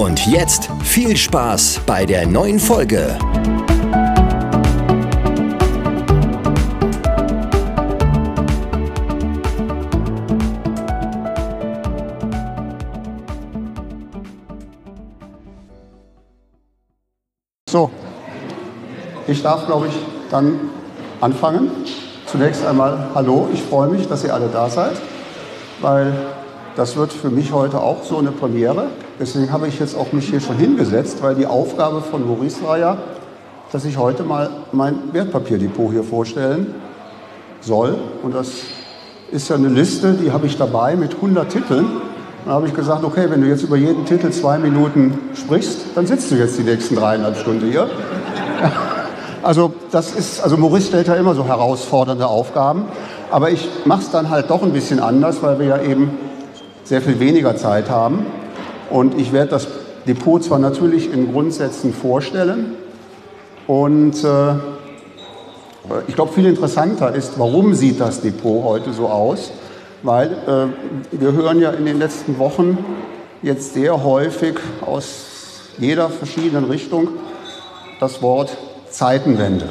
Und jetzt viel Spaß bei der neuen Folge. So, ich darf, glaube ich, dann anfangen. Zunächst einmal Hallo, ich freue mich, dass ihr alle da seid, weil das wird für mich heute auch so eine Premiere. Deswegen habe ich jetzt auch mich hier schon hingesetzt, weil die Aufgabe von Maurice war ja, dass ich heute mal mein Wertpapierdepot hier vorstellen soll. Und das ist ja eine Liste, die habe ich dabei mit 100 Titeln. Da habe ich gesagt, okay, wenn du jetzt über jeden Titel zwei Minuten sprichst, dann sitzt du jetzt die nächsten dreieinhalb Stunden hier. Also das ist, also Maurice stellt ja immer so herausfordernde Aufgaben, aber ich mache es dann halt doch ein bisschen anders, weil wir ja eben sehr viel weniger Zeit haben. Und ich werde das Depot zwar natürlich in Grundsätzen vorstellen und äh, ich glaube, viel interessanter ist, warum sieht das Depot heute so aus? Weil äh, wir hören ja in den letzten Wochen jetzt sehr häufig aus jeder verschiedenen Richtung das Wort Zeitenwende.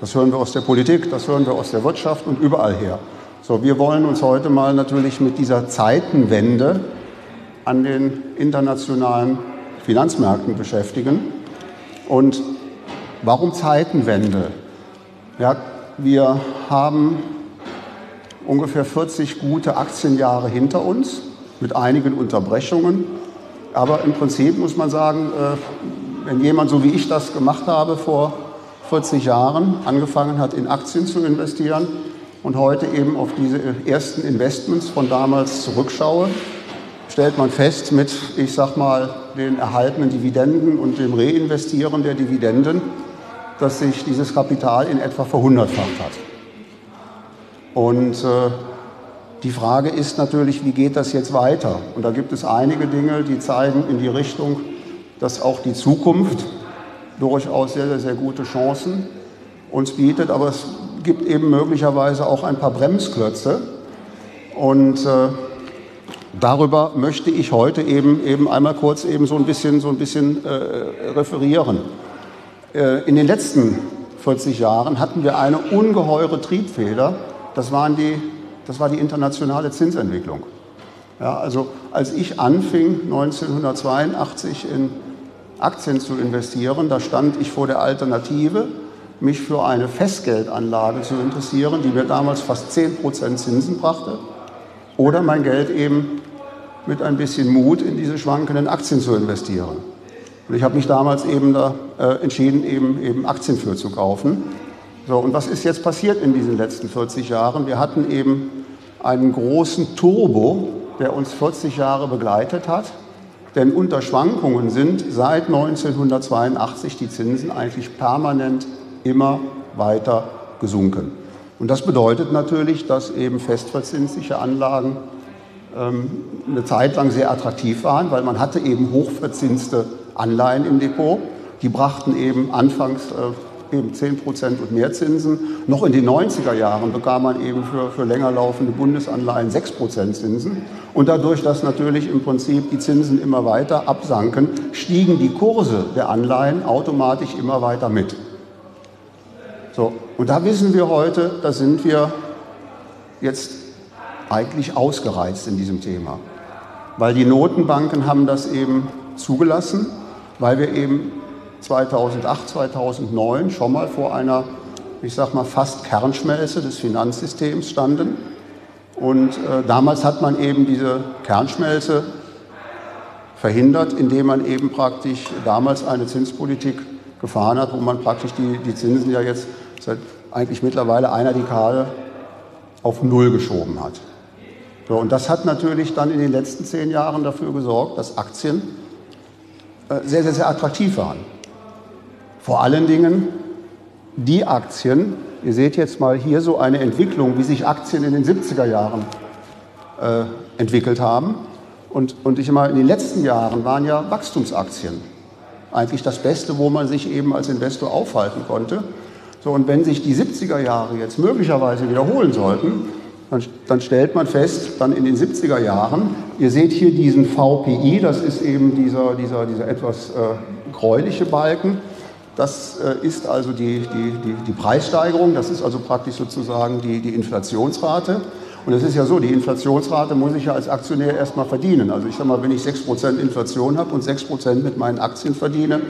Das hören wir aus der Politik, das hören wir aus der Wirtschaft und überall her. So, wir wollen uns heute mal natürlich mit dieser Zeitenwende an den internationalen Finanzmärkten beschäftigen. Und warum Zeitenwende? Ja, wir haben ungefähr 40 gute Aktienjahre hinter uns mit einigen Unterbrechungen. Aber im Prinzip muss man sagen, äh, wenn jemand so wie ich das gemacht habe vor 40 Jahren, angefangen hat in Aktien zu investieren, und heute eben auf diese ersten Investments von damals zurückschaue, stellt man fest mit, ich sag mal, den erhaltenen Dividenden und dem Reinvestieren der Dividenden, dass sich dieses Kapital in etwa verhundertfacht hat. Und äh, die Frage ist natürlich, wie geht das jetzt weiter? Und da gibt es einige Dinge, die zeigen in die Richtung, dass auch die Zukunft durchaus sehr, sehr, sehr gute Chancen uns bietet. Aber es gibt eben möglicherweise auch ein paar Bremsklötze. Und äh, darüber möchte ich heute eben, eben einmal kurz eben so ein bisschen, so ein bisschen äh, referieren. Äh, in den letzten 40 Jahren hatten wir eine ungeheure Triebfeder. Das, waren die, das war die internationale Zinsentwicklung. Ja, also als ich anfing 1982 in Aktien zu investieren, da stand ich vor der Alternative, mich für eine Festgeldanlage zu interessieren, die mir damals fast 10% Zinsen brachte, oder mein Geld eben mit ein bisschen Mut in diese schwankenden Aktien zu investieren. Und ich habe mich damals eben da äh, entschieden, eben, eben Aktien für zu kaufen. So, und was ist jetzt passiert in diesen letzten 40 Jahren? Wir hatten eben einen großen Turbo, der uns 40 Jahre begleitet hat. Denn unter Schwankungen sind seit 1982 die Zinsen eigentlich permanent immer weiter gesunken. Und das bedeutet natürlich, dass eben festverzinsliche Anlagen eine Zeit lang sehr attraktiv waren, weil man hatte eben hochverzinste Anleihen im Depot. Die brachten eben anfangs äh, eben 10 Prozent und mehr Zinsen. Noch in den 90er Jahren bekam man eben für, für länger laufende Bundesanleihen 6 Prozent Zinsen. Und dadurch, dass natürlich im Prinzip die Zinsen immer weiter absanken, stiegen die Kurse der Anleihen automatisch immer weiter mit. So, und da wissen wir heute, da sind wir jetzt eigentlich ausgereizt in diesem Thema. Weil die Notenbanken haben das eben zugelassen, weil wir eben 2008, 2009 schon mal vor einer, ich sag mal, fast Kernschmelze des Finanzsystems standen. Und äh, damals hat man eben diese Kernschmelze verhindert, indem man eben praktisch damals eine Zinspolitik gefahren hat, wo man praktisch die, die Zinsen ja jetzt seit eigentlich mittlerweile einer Dekade auf Null geschoben hat. So, und das hat natürlich dann in den letzten zehn Jahren dafür gesorgt, dass Aktien äh, sehr, sehr, sehr attraktiv waren. Vor allen Dingen die Aktien, ihr seht jetzt mal hier so eine Entwicklung, wie sich Aktien in den 70er Jahren äh, entwickelt haben. Und, und ich meine, in den letzten Jahren waren ja Wachstumsaktien eigentlich das Beste, wo man sich eben als Investor aufhalten konnte. So, und wenn sich die 70er Jahre jetzt möglicherweise wiederholen sollten, dann, dann, stellt man fest, dann in den 70er Jahren, ihr seht hier diesen VPI, das ist eben dieser, dieser, dieser etwas äh, gräuliche Balken, das äh, ist also die, die, die, die, Preissteigerung, das ist also praktisch sozusagen die, die Inflationsrate. Und es ist ja so, die Inflationsrate muss ich ja als Aktionär erstmal verdienen. Also ich sage mal, wenn ich 6% Inflation habe und 6% mit meinen Aktien verdiene,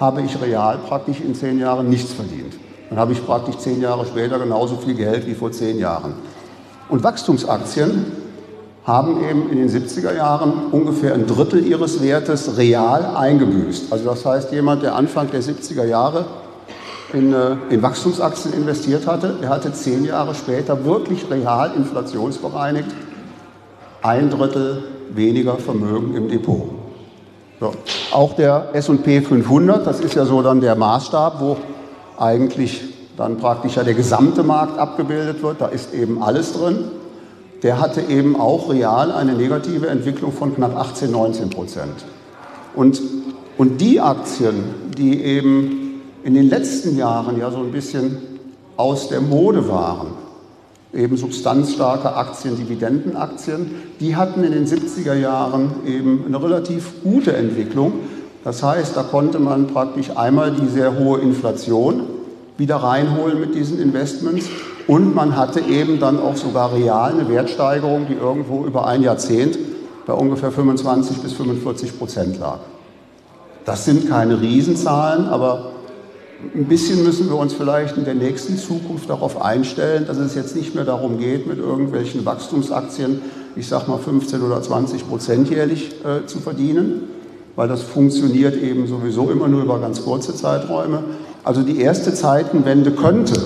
habe ich real praktisch in zehn Jahren nichts verdient. Dann habe ich praktisch zehn Jahre später genauso viel Geld wie vor zehn Jahren. Und Wachstumsaktien haben eben in den 70er Jahren ungefähr ein Drittel ihres Wertes real eingebüßt. Also das heißt, jemand, der Anfang der 70er Jahre in, äh, in Wachstumsaktien investiert hatte, der hatte zehn Jahre später wirklich real inflationsbereinigt ein Drittel weniger Vermögen im Depot. So. Auch der S&P 500, das ist ja so dann der Maßstab, wo eigentlich dann praktisch ja der gesamte Markt abgebildet wird, da ist eben alles drin, der hatte eben auch real eine negative Entwicklung von knapp 18, 19 Prozent. Und, und die Aktien, die eben in den letzten Jahren ja so ein bisschen aus der Mode waren, eben substanzstarke Aktien, Dividendenaktien, die hatten in den 70er Jahren eben eine relativ gute Entwicklung. Das heißt, da konnte man praktisch einmal die sehr hohe Inflation wieder reinholen mit diesen Investments. Und man hatte eben dann auch sogar real eine Wertsteigerung, die irgendwo über ein Jahrzehnt bei ungefähr 25 bis 45 Prozent lag. Das sind keine Riesenzahlen, aber ein bisschen müssen wir uns vielleicht in der nächsten Zukunft darauf einstellen, dass es jetzt nicht mehr darum geht, mit irgendwelchen Wachstumsaktien, ich sage mal 15 oder 20 Prozent jährlich äh, zu verdienen, weil das funktioniert eben sowieso immer nur über ganz kurze Zeiträume, also die erste Zeitenwende könnte,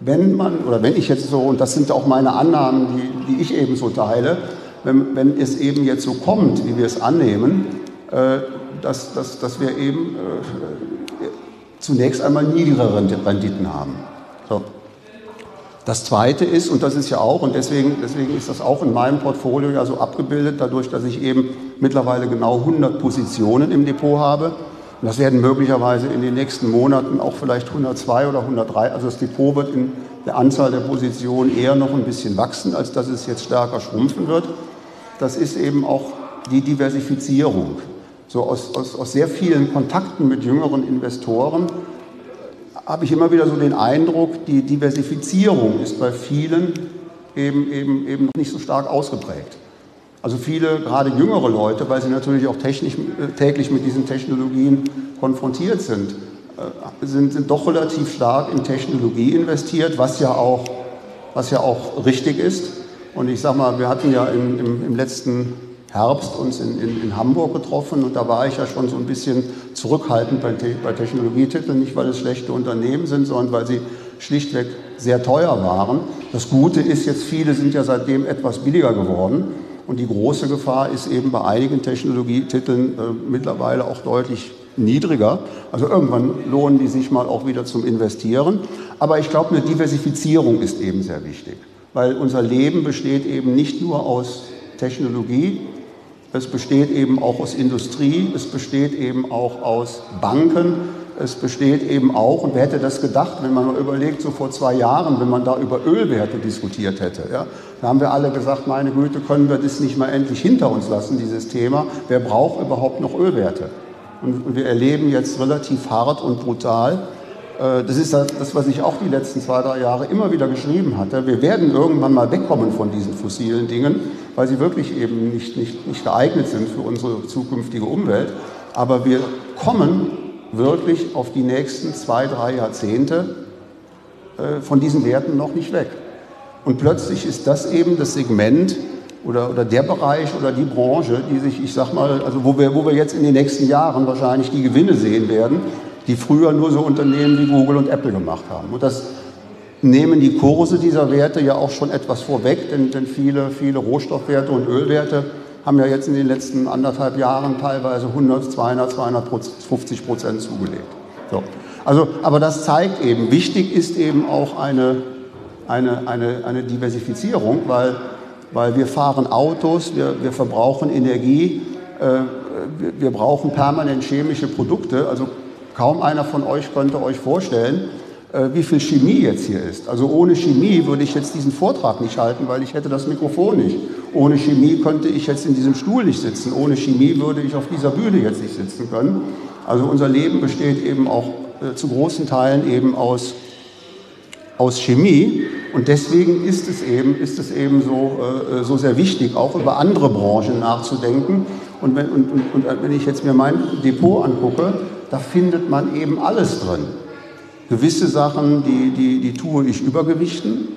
wenn man, oder wenn ich jetzt so, und das sind auch meine Annahmen, die, die ich eben so teile, wenn, wenn es eben jetzt so kommt, wie wir es annehmen, äh, dass, dass, dass wir eben äh, zunächst einmal niedrigere Renditen haben. So. Das Zweite ist, und das ist ja auch, und deswegen, deswegen ist das auch in meinem Portfolio ja so abgebildet, dadurch, dass ich eben mittlerweile genau 100 Positionen im Depot habe, und das werden möglicherweise in den nächsten Monaten auch vielleicht 102 oder 103. Also das Depot wird in der Anzahl der Positionen eher noch ein bisschen wachsen, als dass es jetzt stärker schrumpfen wird. Das ist eben auch die Diversifizierung. So aus, aus, aus sehr vielen Kontakten mit jüngeren Investoren habe ich immer wieder so den Eindruck, die Diversifizierung ist bei vielen eben, eben, eben noch nicht so stark ausgeprägt. Also viele, gerade jüngere Leute, weil sie natürlich auch technisch, äh, täglich mit diesen Technologien konfrontiert sind, äh, sind, sind doch relativ stark in Technologie investiert, was ja auch, was ja auch richtig ist. Und ich sage mal, wir hatten ja im, im, im letzten Herbst uns in, in, in, Hamburg getroffen und da war ich ja schon so ein bisschen zurückhaltend bei, bei Technologietiteln, nicht weil es schlechte Unternehmen sind, sondern weil sie schlichtweg sehr teuer waren. Das Gute ist jetzt, viele sind ja seitdem etwas billiger geworden. Und die große Gefahr ist eben bei einigen Technologietiteln äh, mittlerweile auch deutlich niedriger. Also irgendwann lohnen die sich mal auch wieder zum Investieren. Aber ich glaube, eine Diversifizierung ist eben sehr wichtig, weil unser Leben besteht eben nicht nur aus Technologie, es besteht eben auch aus Industrie, es besteht eben auch aus Banken, es besteht eben auch, und wer hätte das gedacht, wenn man mal überlegt, so vor zwei Jahren, wenn man da über Ölwerte diskutiert hätte. Ja, da haben wir alle gesagt, meine Güte, können wir das nicht mal endlich hinter uns lassen, dieses Thema. Wer braucht überhaupt noch Ölwerte? Und wir erleben jetzt relativ hart und brutal, äh, das ist das, was ich auch die letzten zwei, drei Jahre immer wieder geschrieben hatte. Wir werden irgendwann mal wegkommen von diesen fossilen Dingen, weil sie wirklich eben nicht, nicht, nicht geeignet sind für unsere zukünftige Umwelt. Aber wir kommen wirklich auf die nächsten zwei, drei Jahrzehnte äh, von diesen Werten noch nicht weg. Und plötzlich ist das eben das Segment oder, oder der Bereich oder die Branche, die sich, ich sag mal, also wo wir, wo wir jetzt in den nächsten Jahren wahrscheinlich die Gewinne sehen werden, die früher nur so Unternehmen wie Google und Apple gemacht haben. Und das nehmen die Kurse dieser Werte ja auch schon etwas vorweg, denn, denn viele, viele Rohstoffwerte und Ölwerte haben ja jetzt in den letzten anderthalb Jahren teilweise 100, 200, 250 Prozent zugelegt. So. Also, aber das zeigt eben, wichtig ist eben auch eine, eine, eine, eine Diversifizierung, weil, weil wir fahren Autos, wir, wir verbrauchen Energie, äh, wir, wir brauchen permanent chemische Produkte. Also kaum einer von euch könnte euch vorstellen, wie viel Chemie jetzt hier ist. Also ohne Chemie würde ich jetzt diesen Vortrag nicht halten, weil ich hätte das Mikrofon nicht. Ohne Chemie könnte ich jetzt in diesem Stuhl nicht sitzen. Ohne Chemie würde ich auf dieser Bühne jetzt nicht sitzen können. Also unser Leben besteht eben auch äh, zu großen Teilen eben aus, aus Chemie. Und deswegen ist es eben, ist es eben so, äh, so sehr wichtig, auch über andere Branchen nachzudenken. Und wenn, und, und, und wenn ich jetzt mir mein Depot angucke, da findet man eben alles drin. Gewisse Sachen, die, die, die tue ich übergewichten.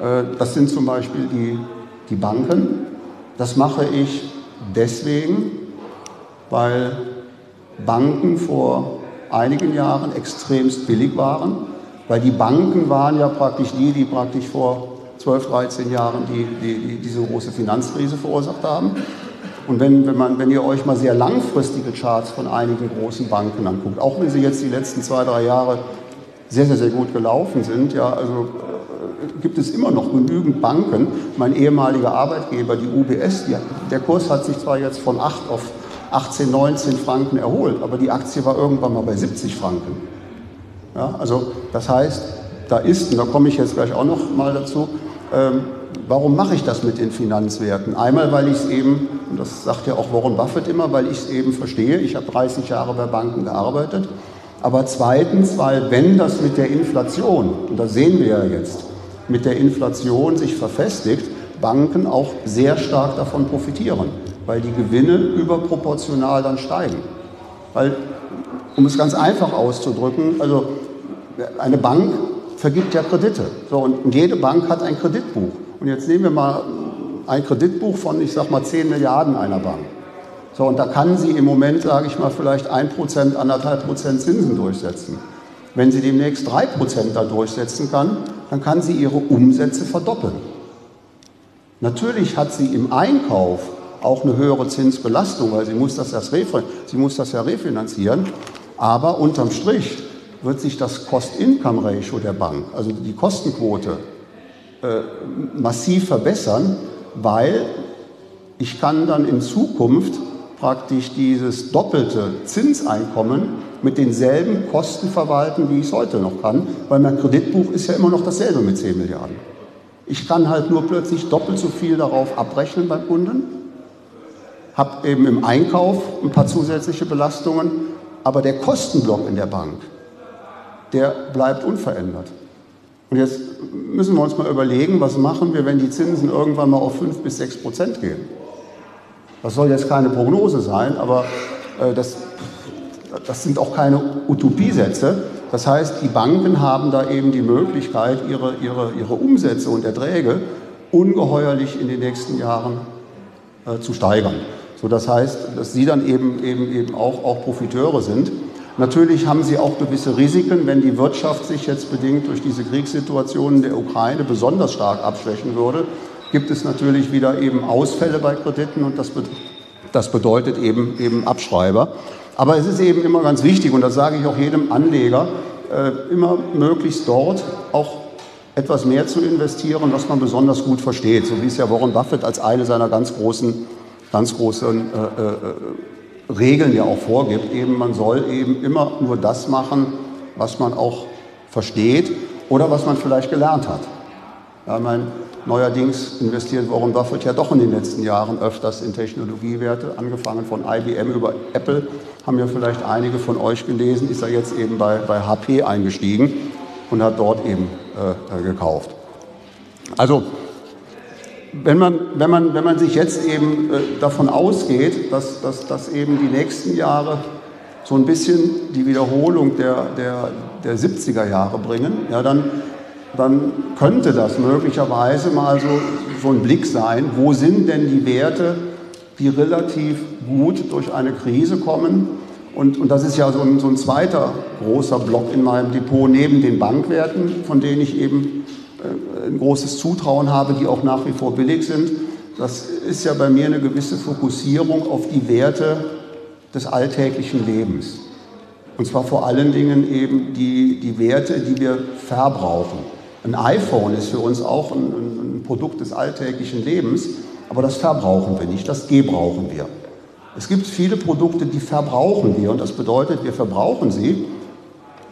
Äh, das sind zum Beispiel die, die Banken. Das mache ich deswegen, weil Banken vor einigen Jahren extremst billig waren, weil die Banken waren ja praktisch die, die praktisch vor 12, 13 Jahren die, die, die diese große Finanzkrise verursacht haben. Und wenn, wenn, man, wenn ihr euch mal sehr langfristige Charts von einigen großen Banken anguckt, auch wenn sie jetzt die letzten zwei, drei Jahre sehr, sehr, sehr gut gelaufen sind. Ja, also äh, gibt es immer noch genügend Banken. Mein ehemaliger Arbeitgeber, die UBS, die, der Kurs hat sich zwar jetzt von 8 auf 18, 19 Franken erholt, aber die Aktie war irgendwann mal bei 70 Franken. Ja, also das heißt, da ist, und da komme ich jetzt gleich auch noch mal dazu, ähm, warum mache ich das mit den Finanzwerten? Einmal, weil ich es eben, und das sagt ja auch Warren Buffett immer, weil ich es eben verstehe, ich habe 30 Jahre bei Banken gearbeitet aber zweitens, weil wenn das mit der Inflation, und das sehen wir ja jetzt, mit der Inflation sich verfestigt, Banken auch sehr stark davon profitieren, weil die Gewinne überproportional dann steigen. Weil, um es ganz einfach auszudrücken, also eine Bank vergibt ja Kredite. So, und jede Bank hat ein Kreditbuch. Und jetzt nehmen wir mal ein Kreditbuch von, ich sag mal, 10 Milliarden einer Bank. So, und da kann sie im Moment, sage ich mal, vielleicht 1%, 1,5% Zinsen durchsetzen. Wenn sie demnächst 3% da durchsetzen kann, dann kann sie ihre Umsätze verdoppeln. Natürlich hat sie im Einkauf auch eine höhere Zinsbelastung, weil sie muss das, erst sie muss das ja refinanzieren. Aber unterm Strich wird sich das Cost-Income-Ratio der Bank, also die Kostenquote, äh, massiv verbessern, weil ich kann dann in Zukunft praktisch dieses doppelte Zinseinkommen mit denselben Kosten verwalten, wie ich es heute noch kann, weil mein Kreditbuch ist ja immer noch dasselbe mit 10 Milliarden. Ich kann halt nur plötzlich doppelt so viel darauf abrechnen beim Kunden, habe eben im Einkauf ein paar zusätzliche Belastungen, aber der Kostenblock in der Bank, der bleibt unverändert. Und jetzt müssen wir uns mal überlegen, was machen wir, wenn die Zinsen irgendwann mal auf 5 bis 6 Prozent gehen. Das soll jetzt keine Prognose sein, aber äh, das, das sind auch keine Utopiesätze. Das heißt, die Banken haben da eben die Möglichkeit, ihre, ihre, ihre Umsätze und Erträge ungeheuerlich in den nächsten Jahren äh, zu steigern. So, das heißt, dass sie dann eben, eben, eben auch, auch Profiteure sind. Natürlich haben sie auch gewisse Risiken, wenn die Wirtschaft sich jetzt bedingt durch diese Kriegssituationen der Ukraine besonders stark abschwächen würde, gibt es natürlich wieder eben Ausfälle bei Krediten und das, be das bedeutet eben, eben Abschreiber. Aber es ist eben immer ganz wichtig, und das sage ich auch jedem Anleger, äh, immer möglichst dort auch etwas mehr zu investieren, was man besonders gut versteht, so wie es ja Warren Buffett als eine seiner ganz großen, ganz großen äh, äh, Regeln ja auch vorgibt. Eben, man soll eben immer nur das machen, was man auch versteht oder was man vielleicht gelernt hat. Ja, mein, Neuerdings investiert Warren Buffett ja doch in den letzten Jahren öfters in Technologiewerte, angefangen von IBM über Apple. Haben ja vielleicht einige von euch gelesen, ist er jetzt eben bei, bei HP eingestiegen und hat dort eben äh, äh, gekauft. Also, wenn man, wenn, man, wenn man sich jetzt eben äh, davon ausgeht, dass, dass, dass eben die nächsten Jahre so ein bisschen die Wiederholung der, der, der 70er Jahre bringen, ja, dann dann könnte das möglicherweise mal so, so ein Blick sein, wo sind denn die Werte, die relativ gut durch eine Krise kommen. Und, und das ist ja so ein, so ein zweiter großer Block in meinem Depot neben den Bankwerten, von denen ich eben äh, ein großes Zutrauen habe, die auch nach wie vor billig sind, das ist ja bei mir eine gewisse Fokussierung auf die Werte des alltäglichen Lebens. Und zwar vor allen Dingen eben die, die Werte, die wir verbrauchen. Ein iPhone ist für uns auch ein, ein Produkt des alltäglichen Lebens, aber das verbrauchen wir nicht, das gebrauchen wir. Es gibt viele Produkte, die verbrauchen wir und das bedeutet, wir verbrauchen sie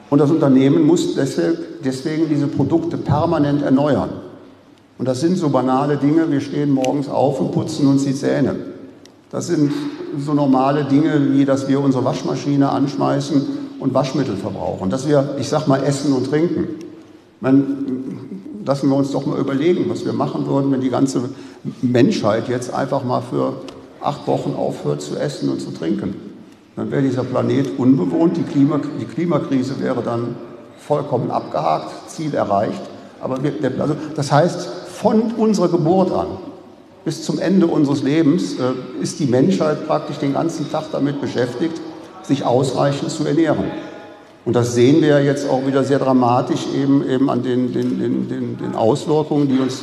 und das Unternehmen muss deswegen diese Produkte permanent erneuern. Und das sind so banale Dinge, wir stehen morgens auf und putzen uns die Zähne. Das sind so normale Dinge, wie dass wir unsere Waschmaschine anschmeißen und Waschmittel verbrauchen. Dass wir, ich sag mal, essen und trinken. Man, lassen wir uns doch mal überlegen, was wir machen würden, wenn die ganze Menschheit jetzt einfach mal für acht Wochen aufhört zu essen und zu trinken. Dann wäre dieser Planet unbewohnt, die, Klima, die Klimakrise wäre dann vollkommen abgehakt, Ziel erreicht. Aber wir, also das heißt, von unserer Geburt an bis zum Ende unseres Lebens äh, ist die Menschheit praktisch den ganzen Tag damit beschäftigt, sich ausreichend zu ernähren. Und das sehen wir jetzt auch wieder sehr dramatisch eben, eben an den, den, den, den Auswirkungen, die uns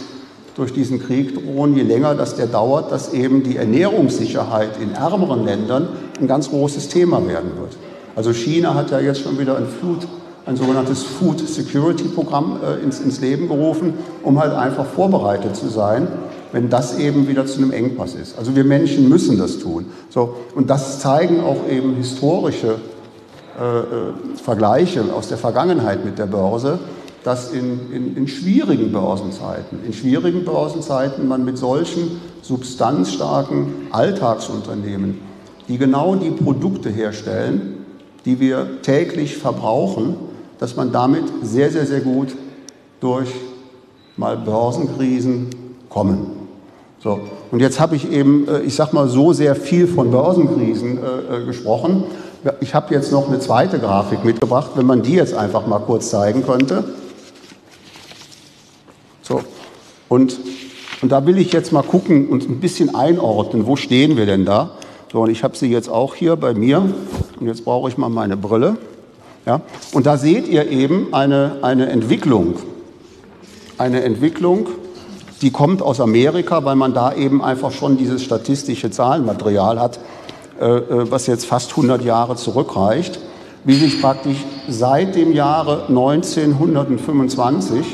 durch diesen Krieg drohen. Je länger das der dauert, dass eben die Ernährungssicherheit in ärmeren Ländern ein ganz großes Thema werden wird. Also China hat ja jetzt schon wieder ein Food ein sogenanntes Food Security Programm äh, ins, ins Leben gerufen, um halt einfach vorbereitet zu sein wenn das eben wieder zu einem Engpass ist. Also wir Menschen müssen das tun. So, und das zeigen auch eben historische äh, äh, Vergleiche aus der Vergangenheit mit der Börse, dass in, in, in, schwierigen Börsenzeiten, in schwierigen Börsenzeiten man mit solchen substanzstarken Alltagsunternehmen, die genau die Produkte herstellen, die wir täglich verbrauchen, dass man damit sehr, sehr, sehr gut durch mal Börsenkrisen kommen. So, und jetzt habe ich eben, äh, ich sag mal, so sehr viel von Börsenkrisen äh, äh, gesprochen. Ich habe jetzt noch eine zweite Grafik mitgebracht, wenn man die jetzt einfach mal kurz zeigen könnte. So, und, und da will ich jetzt mal gucken und ein bisschen einordnen, wo stehen wir denn da? So, und ich habe sie jetzt auch hier bei mir. Und jetzt brauche ich mal meine Brille. Ja, und da seht ihr eben eine, eine Entwicklung. Eine Entwicklung die kommt aus Amerika, weil man da eben einfach schon dieses statistische Zahlenmaterial hat, was jetzt fast 100 Jahre zurückreicht, wie sich praktisch seit dem Jahre 1925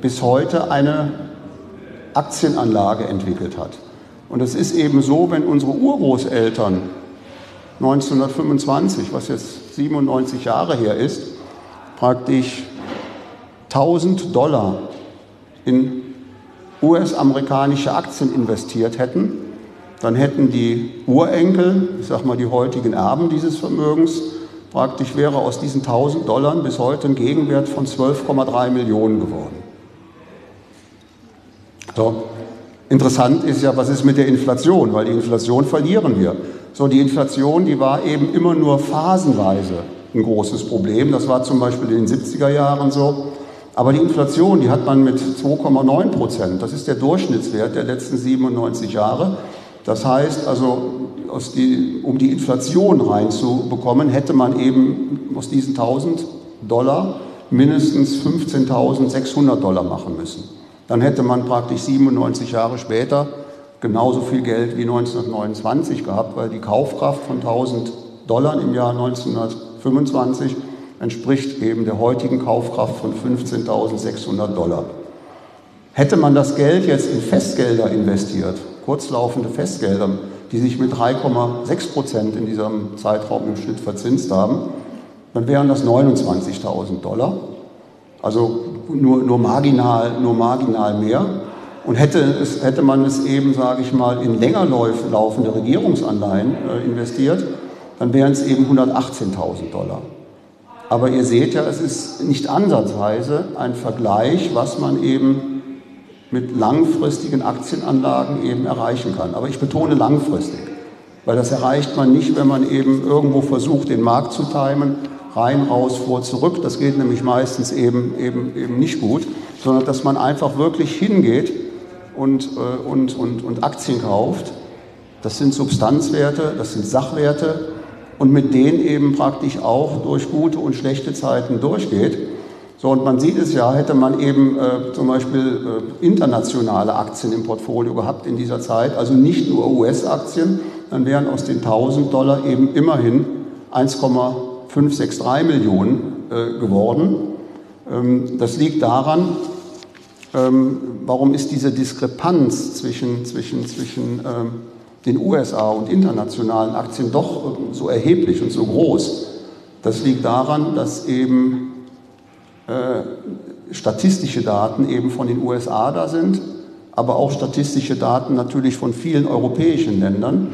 bis heute eine Aktienanlage entwickelt hat. Und es ist eben so, wenn unsere Urgroßeltern 1925, was jetzt 97 Jahre her ist, praktisch 1000 Dollar in US-amerikanische Aktien investiert hätten, dann hätten die Urenkel, ich sag mal die heutigen Erben dieses Vermögens, praktisch wäre aus diesen 1000 Dollar bis heute ein Gegenwert von 12,3 Millionen geworden. So. Interessant ist ja, was ist mit der Inflation, weil die Inflation verlieren wir. So, die Inflation, die war eben immer nur phasenweise ein großes Problem. Das war zum Beispiel in den 70er Jahren so. Aber die Inflation, die hat man mit 2,9 Prozent. Das ist der Durchschnittswert der letzten 97 Jahre. Das heißt also, die, um die Inflation reinzubekommen, hätte man eben aus diesen 1000 Dollar mindestens 15.600 Dollar machen müssen. Dann hätte man praktisch 97 Jahre später genauso viel Geld wie 1929 gehabt, weil die Kaufkraft von 1000 Dollar im Jahr 1925 entspricht eben der heutigen Kaufkraft von 15.600 Dollar. Hätte man das Geld jetzt in Festgelder investiert, kurzlaufende Festgelder, die sich mit 3,6 Prozent in diesem Zeitraum im Schnitt verzinst haben, dann wären das 29.000 Dollar. Also nur, nur, marginal, nur marginal mehr. Und hätte, es, hätte man es eben, sage ich mal, in länger laufende Regierungsanleihen äh, investiert, dann wären es eben 118.000 Dollar. Aber ihr seht ja, es ist nicht ansatzweise ein Vergleich, was man eben mit langfristigen Aktienanlagen eben erreichen kann. Aber ich betone langfristig, weil das erreicht man nicht, wenn man eben irgendwo versucht, den Markt zu timen, rein, raus, vor, zurück. Das geht nämlich meistens eben, eben, eben nicht gut, sondern dass man einfach wirklich hingeht und, äh, und, und, und Aktien kauft. Das sind Substanzwerte, das sind Sachwerte, und mit denen eben praktisch auch durch gute und schlechte Zeiten durchgeht. So, und man sieht es ja, hätte man eben äh, zum Beispiel äh, internationale Aktien im Portfolio gehabt in dieser Zeit, also nicht nur US-Aktien, dann wären aus den 1000 Dollar eben immerhin 1,563 Millionen äh, geworden. Ähm, das liegt daran, ähm, warum ist diese Diskrepanz zwischen, zwischen, zwischen ähm, den USA und internationalen Aktien doch so erheblich und so groß? Das liegt daran, dass eben äh, statistische Daten eben von den USA da sind, aber auch statistische Daten natürlich von vielen europäischen Ländern.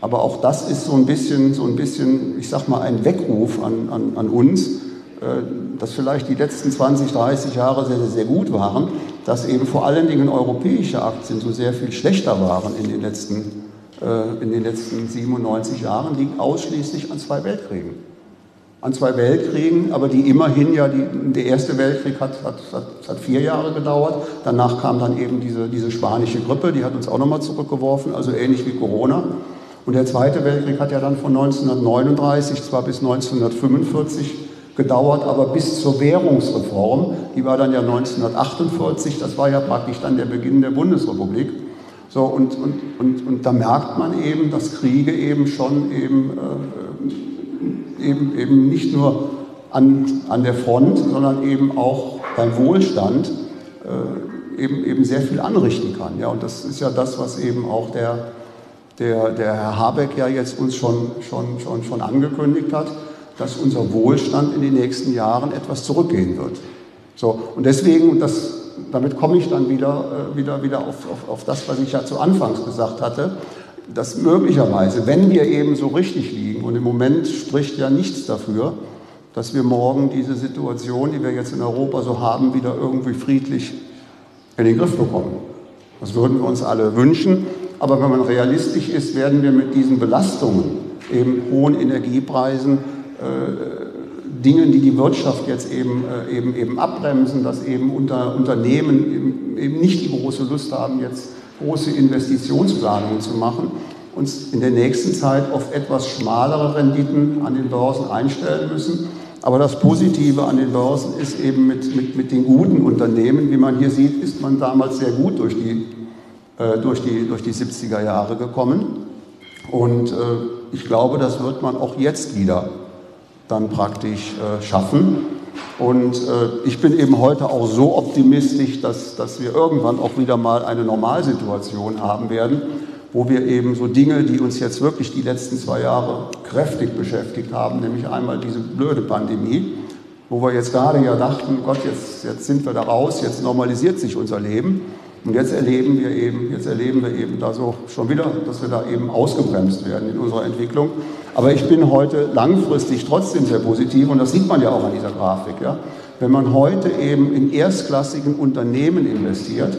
Aber auch das ist so ein bisschen, so ein bisschen ich sag mal, ein Weckruf an, an, an uns, äh, dass vielleicht die letzten 20, 30 Jahre sehr, sehr, sehr gut waren, dass eben vor allen Dingen europäische Aktien so sehr viel schlechter waren in den letzten, äh, in den letzten 97 Jahren, liegt ausschließlich an zwei Weltkriegen an zwei Weltkriegen, aber die immerhin ja, die, der erste Weltkrieg hat, hat, hat, hat, vier Jahre gedauert. Danach kam dann eben diese, diese spanische Grippe, die hat uns auch nochmal zurückgeworfen, also ähnlich wie Corona. Und der zweite Weltkrieg hat ja dann von 1939 zwar bis 1945 gedauert, aber bis zur Währungsreform, die war dann ja 1948, das war ja praktisch dann der Beginn der Bundesrepublik. So, und, und, und, und da merkt man eben, dass Kriege eben schon eben äh, eben, eben nicht nur an, an der Front, sondern eben auch beim Wohlstand äh, eben, eben sehr viel anrichten kann. Ja, und das ist ja das, was eben auch der, der, der Herr Habeck ja jetzt uns schon, schon, schon, schon angekündigt hat, dass unser Wohlstand in den nächsten Jahren etwas zurückgehen wird. So, und deswegen, das, damit komme ich dann wieder, äh, wieder, wieder auf, auf, auf das, was ich ja zu Anfangs gesagt hatte, dass möglicherweise, wenn wir eben so richtig liegen, und im Moment spricht ja nichts dafür, dass wir morgen diese Situation, die wir jetzt in Europa so haben, wieder irgendwie friedlich in den Griff bekommen. Das würden wir uns alle wünschen. Aber wenn man realistisch ist, werden wir mit diesen Belastungen, eben hohen Energiepreisen, äh, Dingen, die die Wirtschaft jetzt eben, äh, eben, eben abbremsen, dass eben unter, Unternehmen eben, eben nicht die große Lust haben, jetzt große Investitionsplanungen zu machen, uns in der nächsten Zeit auf etwas schmalere Renditen an den Börsen einstellen müssen. Aber das Positive an den Börsen ist eben mit, mit, mit den guten Unternehmen, wie man hier sieht, ist man damals sehr gut durch die, äh, durch die, durch die 70er Jahre gekommen. Und äh, ich glaube, das wird man auch jetzt wieder dann praktisch äh, schaffen. Und äh, ich bin eben heute auch so optimistisch, dass, dass wir irgendwann auch wieder mal eine Normalsituation haben werden, wo wir eben so Dinge, die uns jetzt wirklich die letzten zwei Jahre kräftig beschäftigt haben, nämlich einmal diese blöde Pandemie, wo wir jetzt gerade ja dachten, Gott, jetzt, jetzt sind wir da raus, jetzt normalisiert sich unser Leben. Und jetzt erleben wir eben, jetzt erleben wir eben da so schon wieder, dass wir da eben ausgebremst werden in unserer Entwicklung. Aber ich bin heute langfristig trotzdem sehr positiv und das sieht man ja auch an dieser Grafik. Ja? Wenn man heute eben in erstklassigen Unternehmen investiert,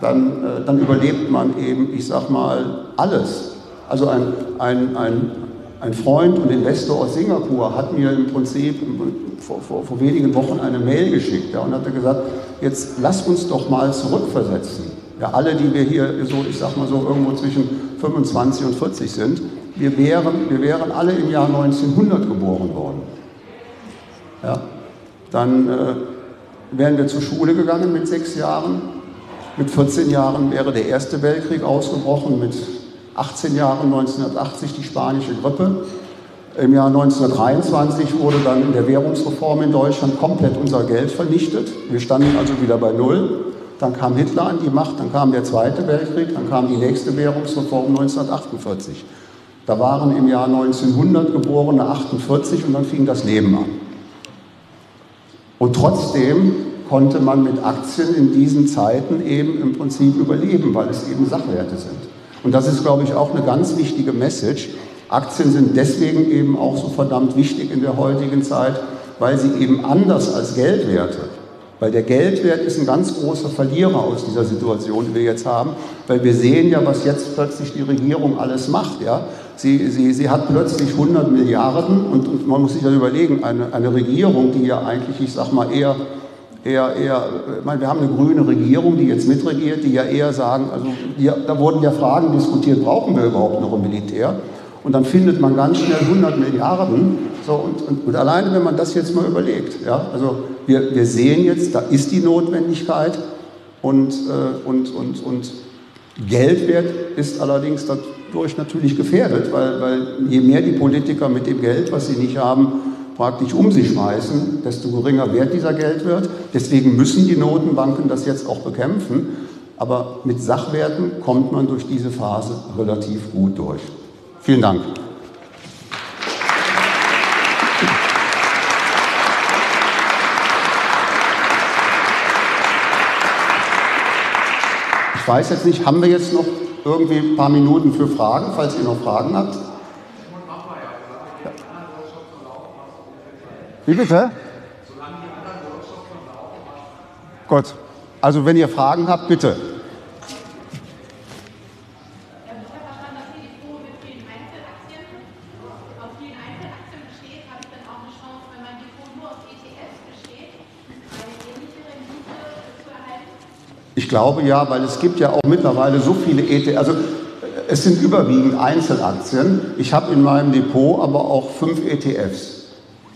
dann, äh, dann überlebt man eben, ich sag mal, alles. Also ein, ein, ein, ein Freund und Investor aus Singapur hat mir im Prinzip vor, vor, vor wenigen Wochen eine Mail geschickt ja, und hat gesagt, jetzt lass uns doch mal zurückversetzen. Ja, alle, die wir hier so, ich sag mal so irgendwo zwischen 25 und 40 sind, wir wären, wir wären alle im Jahr 1900 geboren worden. Ja, dann äh, wären wir zur Schule gegangen mit sechs Jahren. Mit 14 Jahren wäre der Erste Weltkrieg ausgebrochen, mit 18 Jahren 1980 die spanische Grippe. Im Jahr 1923 wurde dann in der Währungsreform in Deutschland komplett unser Geld vernichtet. Wir standen also wieder bei Null. Dann kam Hitler an die Macht, dann kam der Zweite Weltkrieg, dann kam die nächste Währungsreform 1948. Da waren im Jahr 1900 Geborene 48 und dann fing das Leben an. Und trotzdem konnte man mit Aktien in diesen Zeiten eben im Prinzip überleben, weil es eben Sachwerte sind. Und das ist, glaube ich, auch eine ganz wichtige Message. Aktien sind deswegen eben auch so verdammt wichtig in der heutigen Zeit, weil sie eben anders als Geldwerte, weil der Geldwert ist ein ganz großer Verlierer aus dieser Situation, die wir jetzt haben, weil wir sehen ja, was jetzt plötzlich die Regierung alles macht. Ja? Sie, sie, sie hat plötzlich 100 Milliarden und, und man muss sich das überlegen, eine, eine Regierung, die ja eigentlich, ich sag mal, eher eher, eher, ich meine, wir haben eine grüne Regierung, die jetzt mitregiert, die ja eher sagen, also die, da wurden ja Fragen diskutiert, brauchen wir überhaupt noch ein Militär? Und dann findet man ganz schnell 100 Milliarden. So, und, und, und, alleine, wenn man das jetzt mal überlegt, ja, also wir, wir sehen jetzt, da ist die Notwendigkeit und, äh, und, und, und Geldwert ist allerdings dadurch natürlich gefährdet, weil, weil je mehr die Politiker mit dem Geld, was sie nicht haben, praktisch um sich schmeißen, desto geringer Wert dieser Geld wird. Deswegen müssen die Notenbanken das jetzt auch bekämpfen. Aber mit Sachwerten kommt man durch diese Phase relativ gut durch. Vielen Dank. Ich weiß jetzt nicht, haben wir jetzt noch irgendwie ein paar Minuten für Fragen, falls ihr noch Fragen habt? Wie bitte? Gut. Also wenn ihr Fragen habt, bitte. Ich glaube ja, weil es gibt ja auch mittlerweile so viele ETFs. Also es sind überwiegend Einzelaktien. Ich habe in meinem Depot aber auch fünf ETFs.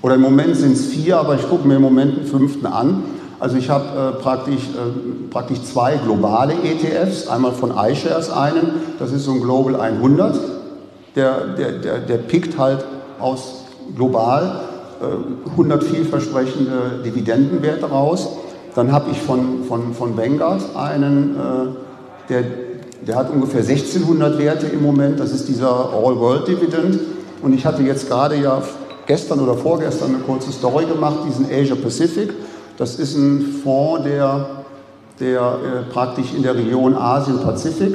Oder im Moment sind es vier, aber ich gucke mir im Moment einen fünften an. Also ich habe äh, praktisch, äh, praktisch zwei globale ETFs. Einmal von iShares einen, das ist so ein Global 100. Der, der, der, der pickt halt aus global äh, 100 vielversprechende Dividendenwerte raus. Dann habe ich von, von, von Vanguard einen, äh, der, der hat ungefähr 1600 Werte im Moment. Das ist dieser All-World Dividend. Und ich hatte jetzt gerade ja gestern oder vorgestern eine kurze Story gemacht, diesen Asia Pacific. Das ist ein Fonds, der, der äh, praktisch in der Region Asien-Pazifik,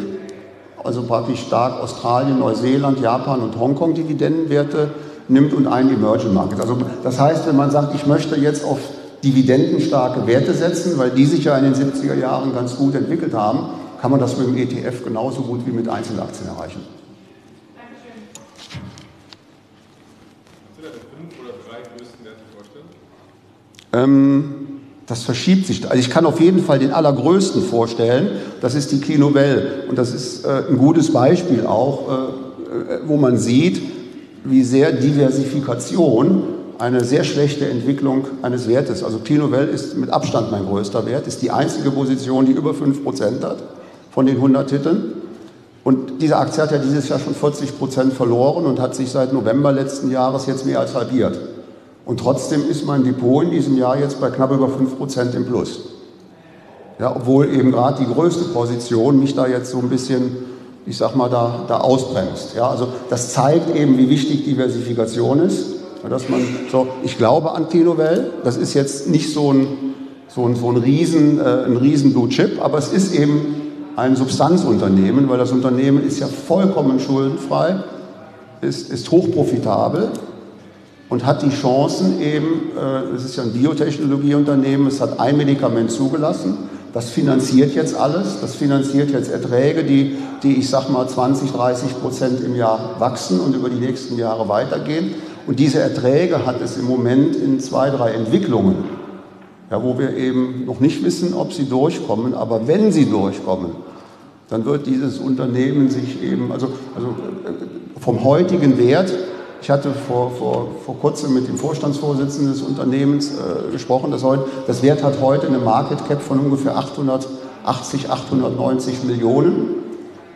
also praktisch stark Australien, Neuseeland, Japan und Hongkong Dividendenwerte nimmt und einen Emerging Market. Also das heißt, wenn man sagt, ich möchte jetzt auf dividendenstarke Werte setzen, weil die sich ja in den 70er Jahren ganz gut entwickelt haben, kann man das mit dem ETF genauso gut wie mit Einzelaktien erreichen. Dankeschön. Kannst du da fünf oder drei größten Werte vorstellen? Ähm, das verschiebt sich. Also ich kann auf jeden Fall den allergrößten vorstellen. Das ist die Clinovelle. Und das ist äh, ein gutes Beispiel auch, äh, äh wo man sieht, wie sehr Diversifikation eine sehr schlechte Entwicklung eines Wertes. Also Clinuvel ist mit Abstand mein größter Wert, ist die einzige Position, die über 5% hat von den 100 Titeln. Und diese Aktie hat ja dieses Jahr schon 40% verloren und hat sich seit November letzten Jahres jetzt mehr als halbiert. Und trotzdem ist mein Depot in diesem Jahr jetzt bei knapp über 5% im Plus. Ja, obwohl eben gerade die größte Position mich da jetzt so ein bisschen, ich sag mal, da, da ausbremst. Ja, also das zeigt eben, wie wichtig Diversifikation ist. Dass man so, ich glaube an T-Novell, das ist jetzt nicht so ein, so ein, so ein Riesen, äh, ein Riesen Blue Chip, aber es ist eben ein Substanzunternehmen, weil das Unternehmen ist ja vollkommen schuldenfrei, ist, ist hochprofitabel und hat die Chancen eben, äh, es ist ja ein Biotechnologieunternehmen, es hat ein Medikament zugelassen, das finanziert jetzt alles, das finanziert jetzt Erträge, die, die ich sag mal 20, 30 Prozent im Jahr wachsen und über die nächsten Jahre weitergehen. Und diese Erträge hat es im Moment in zwei, drei Entwicklungen, ja, wo wir eben noch nicht wissen, ob sie durchkommen. Aber wenn sie durchkommen, dann wird dieses Unternehmen sich eben, also, also äh, vom heutigen Wert, ich hatte vor, vor, vor kurzem mit dem Vorstandsvorsitzenden des Unternehmens äh, gesprochen, das, heute, das Wert hat heute eine Market Cap von ungefähr 880, 890 Millionen.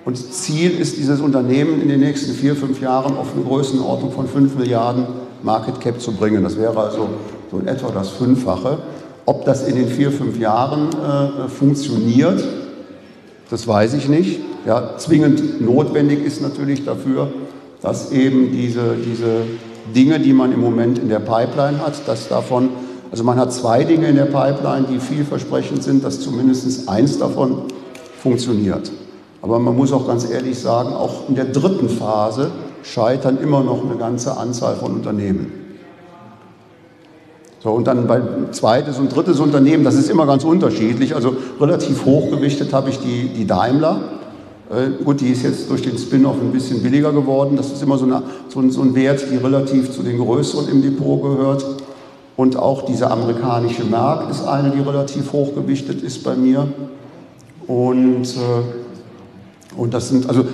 Und Ziel ist, dieses Unternehmen in den nächsten vier, fünf Jahren auf eine Größenordnung von 5 Milliarden Market Cap zu bringen. Das wäre also so in etwa das Fünffache. Ob das in den vier, fünf Jahren äh, funktioniert, das weiß ich nicht. Ja, zwingend notwendig ist natürlich dafür, dass eben diese, diese Dinge, die man im Moment in der Pipeline hat, dass davon, also man hat zwei Dinge in der Pipeline, die vielversprechend sind, dass zumindest eins davon funktioniert. Aber man muss auch ganz ehrlich sagen, auch in der dritten Phase scheitern immer noch eine ganze Anzahl von Unternehmen. So, und dann bei zweites und drittes Unternehmen, das ist immer ganz unterschiedlich. Also relativ hochgewichtet habe ich die, die Daimler. Äh, gut, die ist jetzt durch den Spin-off ein bisschen billiger geworden. Das ist immer so, eine, so, ein, so ein Wert, die relativ zu den größeren im Depot gehört. Und auch diese amerikanische Merck ist eine, die relativ hochgewichtet ist bei mir. Und äh, und das sind, also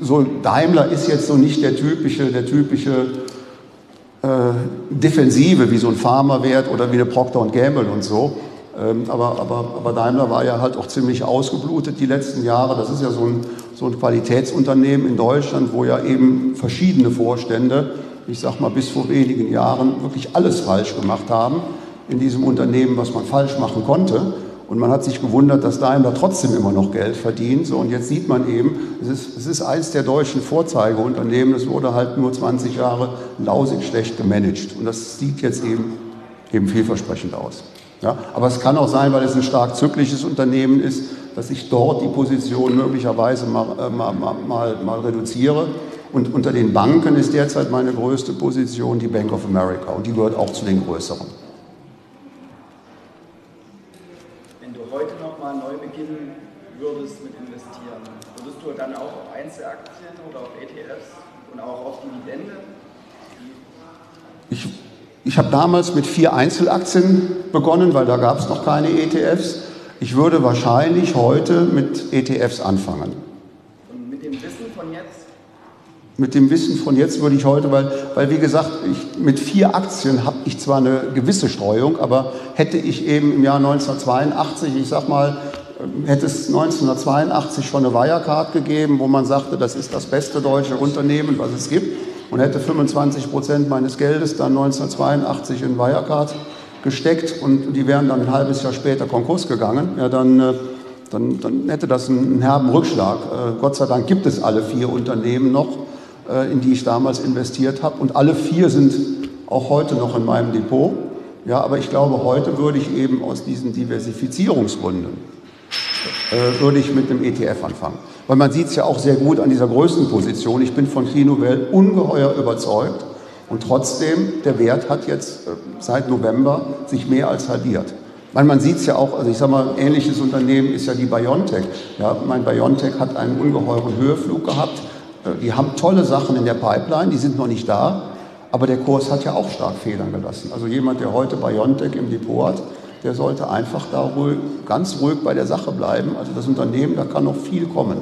so Daimler ist jetzt so nicht der typische, der typische äh, Defensive wie so ein Pharmawert oder wie eine Procter Gamble und so. Ähm, aber, aber, aber Daimler war ja halt auch ziemlich ausgeblutet die letzten Jahre. Das ist ja so ein, so ein Qualitätsunternehmen in Deutschland, wo ja eben verschiedene Vorstände, ich sag mal bis vor wenigen Jahren, wirklich alles falsch gemacht haben in diesem Unternehmen, was man falsch machen konnte. Und man hat sich gewundert, dass Daimler trotzdem immer noch Geld verdient. So, und jetzt sieht man eben, es ist, es ist eins der deutschen Vorzeigeunternehmen. Es wurde halt nur 20 Jahre lausig schlecht gemanagt. Und das sieht jetzt eben, eben vielversprechend aus. Ja, aber es kann auch sein, weil es ein stark zyklisches Unternehmen ist, dass ich dort die Position möglicherweise mal, äh, mal, mal, mal reduziere. Und unter den Banken ist derzeit meine größte Position die Bank of America und die gehört auch zu den größeren. Wenn du heute nochmal neu beginnen würdest mit investieren, würdest du dann auch auf Einzelaktien oder auf ETFs und auch auf Dividende? Ich ich habe damals mit vier Einzelaktien begonnen, weil da gab es noch keine ETFs. Ich würde wahrscheinlich heute mit ETFs anfangen. Und mit dem Wissen von jetzt? Mit dem Wissen von jetzt würde ich heute, weil, weil wie gesagt, ich, mit vier Aktien habe ich zwar eine gewisse Streuung, aber hätte ich eben im Jahr 1982, ich sag mal, hätte es 1982 schon eine Wirecard gegeben, wo man sagte, das ist das beste deutsche Unternehmen, was es gibt, und hätte 25 Prozent meines Geldes dann 1982 in Wirecard gesteckt und die wären dann ein halbes Jahr später Konkurs gegangen, ja, dann, äh, dann, dann hätte das einen herben Rückschlag. Äh, Gott sei Dank gibt es alle vier Unternehmen noch, äh, in die ich damals investiert habe und alle vier sind auch heute noch in meinem Depot. Ja, aber ich glaube, heute würde ich eben aus diesen Diversifizierungsgründen, würde ich mit einem ETF anfangen. Weil man sieht es ja auch sehr gut an dieser Größenposition. Ich bin von Kinovell ungeheuer überzeugt. Und trotzdem, der Wert hat jetzt äh, seit November sich mehr als halbiert. Weil man sieht es ja auch, also ich sage mal, ein ähnliches Unternehmen ist ja die Biontech. Ja, mein Biontech hat einen ungeheuren Höheflug gehabt. Äh, die haben tolle Sachen in der Pipeline, die sind noch nicht da. Aber der Kurs hat ja auch stark Federn gelassen. Also jemand, der heute Biontech im Depot hat, der sollte einfach da ruhig, ganz ruhig bei der Sache bleiben. Also das Unternehmen, da kann noch viel kommen.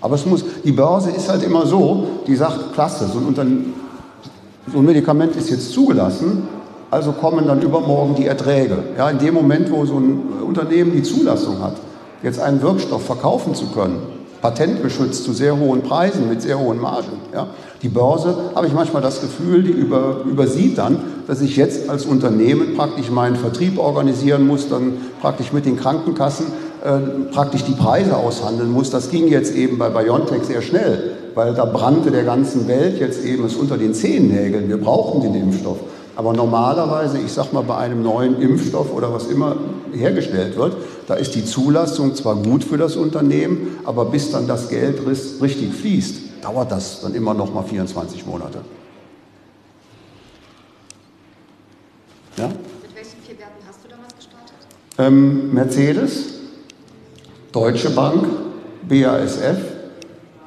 Aber es muss, die Börse ist halt immer so, die sagt, klasse, so ein, so ein Medikament ist jetzt zugelassen, also kommen dann übermorgen die Erträge. Ja, in dem Moment, wo so ein Unternehmen die Zulassung hat, jetzt einen Wirkstoff verkaufen zu können, patentgeschützt zu sehr hohen Preisen mit sehr hohen Margen. Ja. Die Börse, habe ich manchmal das Gefühl, die über, übersieht dann, dass ich jetzt als Unternehmen praktisch meinen Vertrieb organisieren muss, dann praktisch mit den Krankenkassen äh, praktisch die Preise aushandeln muss. Das ging jetzt eben bei BioNTech sehr schnell, weil da brannte der ganzen Welt jetzt eben es unter den Zehennägeln. Wir brauchen den Impfstoff. Aber normalerweise, ich sage mal, bei einem neuen Impfstoff oder was immer hergestellt wird, da ist die Zulassung zwar gut für das Unternehmen, aber bis dann das Geld richtig fließt, dauert das dann immer noch mal 24 Monate. Ja? Mit welchen vier Werten hast du damals gestartet? Ähm, Mercedes, Deutsche Bank, BASF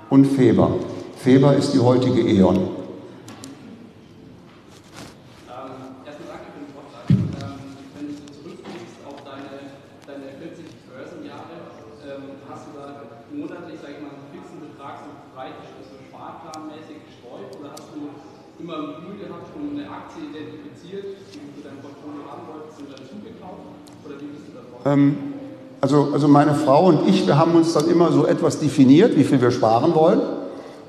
und Feber. Feber ist die heutige E.ON. Ähm, also, also meine Frau und ich, wir haben uns dann immer so etwas definiert, wie viel wir sparen wollen.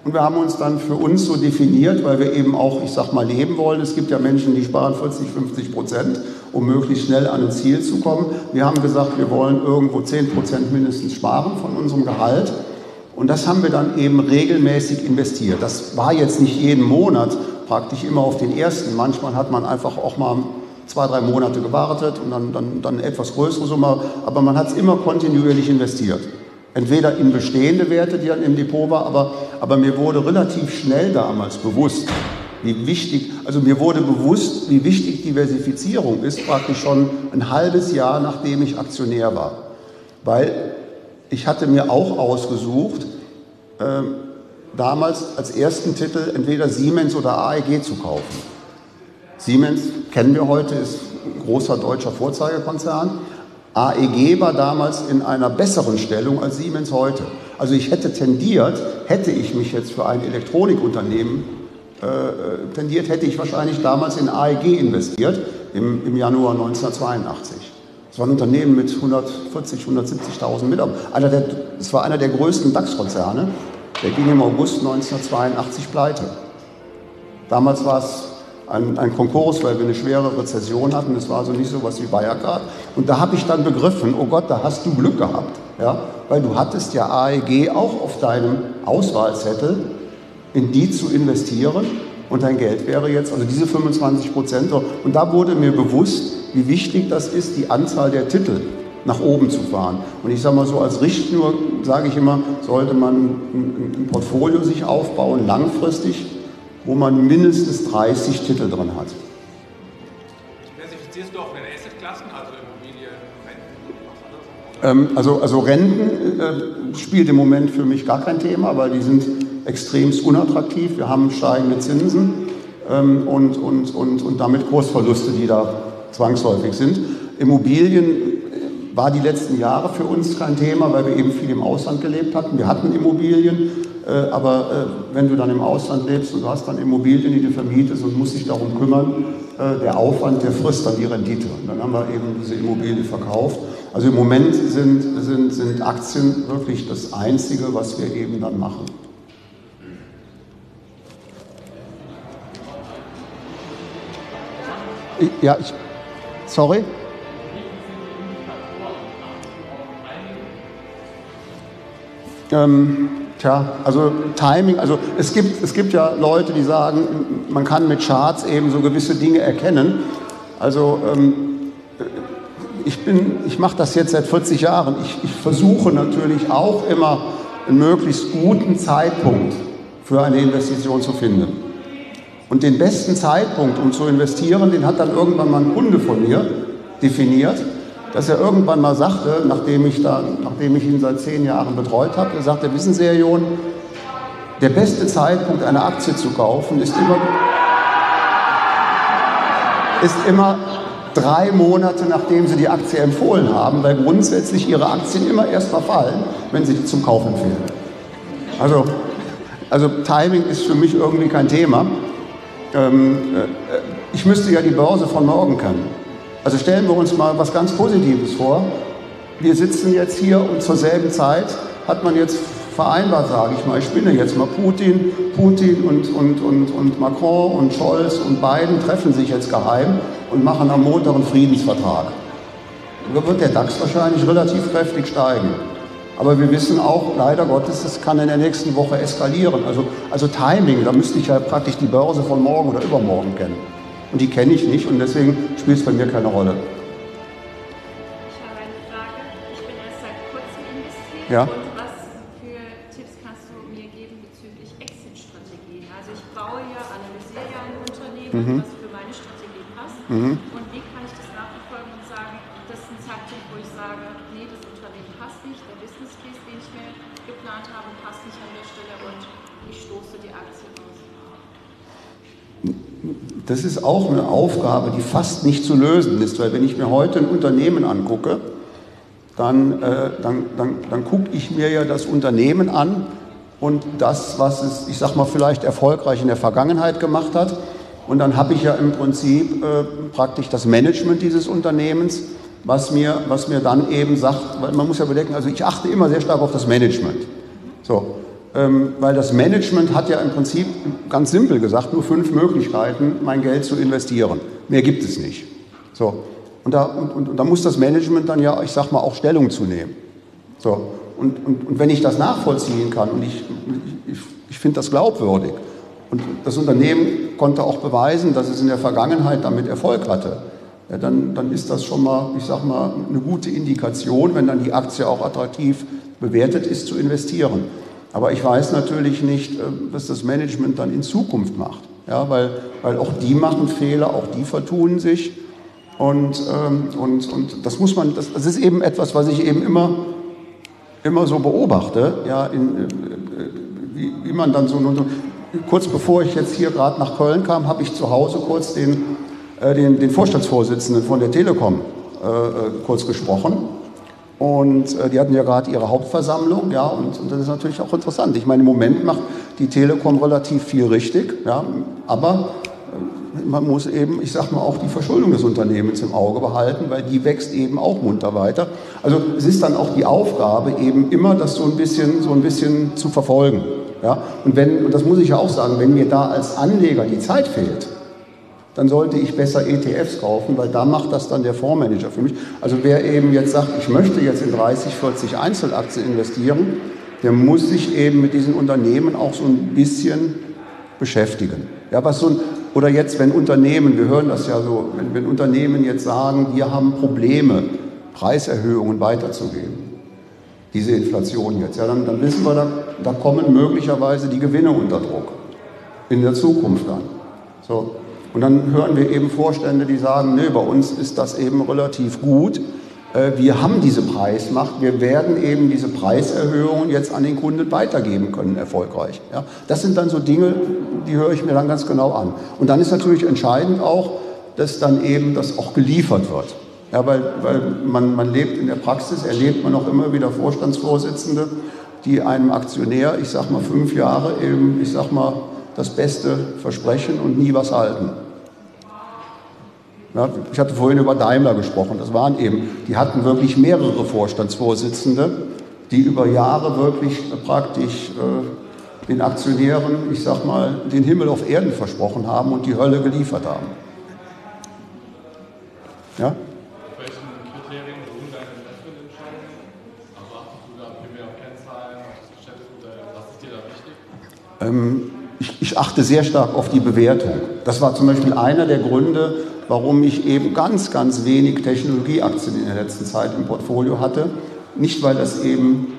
Und wir haben uns dann für uns so definiert, weil wir eben auch, ich sag mal, leben wollen. Es gibt ja Menschen, die sparen 40, 50 Prozent, um möglichst schnell an ein Ziel zu kommen. Wir haben gesagt, wir wollen irgendwo 10 Prozent mindestens sparen von unserem Gehalt. Und das haben wir dann eben regelmäßig investiert. Das war jetzt nicht jeden Monat praktisch immer auf den ersten. Manchmal hat man einfach auch mal zwei, drei Monate gewartet und dann, dann, dann eine etwas größere Summe, aber man hat es immer kontinuierlich investiert. Entweder in bestehende Werte, die dann im Depot waren, aber, aber mir wurde relativ schnell damals bewusst, wie wichtig, also mir wurde bewusst, wie wichtig Diversifizierung ist, praktisch schon ein halbes Jahr, nachdem ich Aktionär war. Weil ich hatte mir auch ausgesucht, äh, damals als ersten Titel entweder Siemens oder AEG zu kaufen. Siemens kennen wir heute, ist ein großer deutscher Vorzeigekonzern. AEG war damals in einer besseren Stellung als Siemens heute. Also ich hätte tendiert, hätte ich mich jetzt für ein Elektronikunternehmen äh, tendiert, hätte ich wahrscheinlich damals in AEG investiert, im, im Januar 1982. Es war ein Unternehmen mit 140, 170.000 Mitarbeitern. Es war einer der größten DAX-Konzerne. Der ging im August 1982 pleite. Damals war es ein, ein Konkurs, weil wir eine schwere Rezession hatten. Das war so nicht so was wie Wirecard. Und da habe ich dann begriffen, oh Gott, da hast du Glück gehabt. Ja? Weil du hattest ja AEG auch auf deinem Auswahlzettel, in die zu investieren. Und dein Geld wäre jetzt, also diese 25 Prozent. Und da wurde mir bewusst, wie wichtig das ist, die Anzahl der Titel nach oben zu fahren. Und ich sage mal so, als Richtschnur sage ich immer, sollte man ein Portfolio sich aufbauen, langfristig, wo man mindestens 30 Titel drin hat. Klassifizierst du auch in Assetklassen, also Immobilien, Renten? Ähm, also, also Renten äh, spielt im Moment für mich gar kein Thema, weil die sind extremst unattraktiv. Wir haben steigende Zinsen ähm, und, und, und, und damit Kursverluste, die da zwangsläufig sind. Immobilien äh, war die letzten Jahre für uns kein Thema, weil wir eben viel im Ausland gelebt hatten. Wir hatten Immobilien, aber äh, wenn du dann im Ausland lebst und du hast dann Immobilien, die du vermietest und musst dich darum kümmern, äh, der Aufwand, der frisst dann die Rendite. Und dann haben wir eben diese Immobilie verkauft. Also im Moment sind, sind, sind Aktien wirklich das Einzige, was wir eben dann machen. Ja, ich, sorry. Ähm, tja, also Timing, also es gibt, es gibt ja Leute, die sagen, man kann mit Charts eben so gewisse Dinge erkennen. Also ähm, ich, ich mache das jetzt seit 40 Jahren. Ich, ich versuche natürlich auch immer einen möglichst guten Zeitpunkt für eine Investition zu finden. Und den besten Zeitpunkt, um zu investieren, den hat dann irgendwann mal ein Kunde von mir definiert dass er irgendwann mal sagte, nachdem ich, da, nachdem ich ihn seit zehn Jahren betreut habe, er sagte, wissen Sie, Herr John, der beste Zeitpunkt, eine Aktie zu kaufen, ist immer, ist immer drei Monate, nachdem Sie die Aktie empfohlen haben, weil grundsätzlich Ihre Aktien immer erst verfallen, wenn Sie die zum Kauf empfehlen. Also, also Timing ist für mich irgendwie kein Thema. Ähm, äh, ich müsste ja die Börse von morgen kennen. Also stellen wir uns mal was ganz Positives vor. Wir sitzen jetzt hier und zur selben Zeit hat man jetzt vereinbart, sage ich mal, ich spinne jetzt mal Putin, Putin und, und, und, und Macron und Scholz und Biden treffen sich jetzt geheim und machen am Montag einen Friedensvertrag. Da wird der DAX wahrscheinlich relativ kräftig steigen. Aber wir wissen auch, leider Gottes, es kann in der nächsten Woche eskalieren. Also, also Timing, da müsste ich ja praktisch die Börse von morgen oder übermorgen kennen. Und die kenne ich nicht und deswegen spielt es bei mir keine Rolle. Ich habe eine Frage. Ich bin erst seit kurzem investiert. Ja. Und was für Tipps kannst du mir geben bezüglich Exit-Strategien? Also ich baue ja, analysiere ja ein Unternehmen, mhm. was für meine Strategie passt. Mhm. Das ist auch eine Aufgabe, die fast nicht zu lösen ist, weil wenn ich mir heute ein Unternehmen angucke, dann, äh, dann, dann, dann gucke ich mir ja das Unternehmen an und das, was es, ich sag mal, vielleicht erfolgreich in der Vergangenheit gemacht hat. Und dann habe ich ja im Prinzip äh, praktisch das Management dieses Unternehmens, was mir, was mir dann eben sagt, weil man muss ja bedenken, also ich achte immer sehr stark auf das Management. So, weil das Management hat ja im Prinzip, ganz simpel gesagt, nur fünf Möglichkeiten, mein Geld zu investieren. Mehr gibt es nicht. So. Und da, und, und, und da muss das Management dann ja, ich sag mal, auch Stellung zu nehmen. So. Und, und, und wenn ich das nachvollziehen kann und ich, ich, ich finde das glaubwürdig und das Unternehmen konnte auch beweisen, dass es in der Vergangenheit damit Erfolg hatte, ja, dann, dann ist das schon mal, ich sag mal, eine gute Indikation, wenn dann die Aktie auch attraktiv bewertet ist, zu investieren. Aber ich weiß natürlich nicht, äh, was das Management dann in Zukunft macht. Ja, weil, weil auch die machen Fehler, auch die vertun sich. Und, ähm, und, und das muss man, das, das ist eben etwas, was ich eben immer, immer so beobachte, ja, in, äh, wie, wie man dann so, kurz bevor ich jetzt hier gerade nach Köln kam, habe ich zu Hause kurz den, äh, den, den Vorstandsvorsitzenden von der Telekom äh, äh kurz gesprochen. Und äh, die hatten ja gerade ihre Hauptversammlung, ja, und, und, das ist natürlich auch interessant. Ich meine, im Moment macht die Telekom relativ viel richtig, ja, aber man muss eben, ich sag mal, auch die Verschuldung des Unternehmens im Auge behalten, weil die wächst eben auch munter weiter. Also es ist dann auch die Aufgabe, eben immer das so ein bisschen, so ein bisschen zu verfolgen. Ja? Und, wenn, und das muss ich ja auch sagen, wenn mir da als Anleger die Zeit fehlt, dann sollte ich besser ETFs kaufen, weil da macht das dann der Fondsmanager für mich. Also wer eben jetzt sagt, ich möchte jetzt in 30, 40 Einzelaktien investieren, der muss sich eben mit diesen Unternehmen auch so ein bisschen beschäftigen. Ja, was so ein, oder jetzt, wenn Unternehmen, wir hören das ja so, wenn, wenn Unternehmen jetzt sagen, wir haben Probleme, Preiserhöhungen weiterzugeben, diese Inflation jetzt, ja, dann, dann wissen wir, da, da kommen möglicherweise die Gewinne unter Druck in der Zukunft dann. So. Und dann hören wir eben Vorstände, die sagen, nee, bei uns ist das eben relativ gut. Äh, wir haben diese Preismacht, wir werden eben diese Preiserhöhungen jetzt an den Kunden weitergeben können, erfolgreich. Ja, das sind dann so Dinge, die höre ich mir dann ganz genau an. Und dann ist natürlich entscheidend auch, dass dann eben das auch geliefert wird. Ja, weil, weil man, man lebt in der Praxis, erlebt man auch immer wieder Vorstandsvorsitzende, die einem Aktionär, ich sag mal fünf Jahre eben, ich sag mal, das Beste versprechen und nie was halten. Ja, ich hatte vorhin über Daimler gesprochen. Das waren eben, die hatten wirklich mehrere Vorstandsvorsitzende, die über Jahre wirklich praktisch äh, den Aktionären, ich sag mal, den Himmel auf Erden versprochen haben und die Hölle geliefert haben. Ja? Ähm, ich, ich achte sehr stark auf die Bewertung. Das war zum Beispiel einer der Gründe, warum ich eben ganz, ganz wenig Technologieaktien in der letzten Zeit im Portfolio hatte. Nicht, weil das eben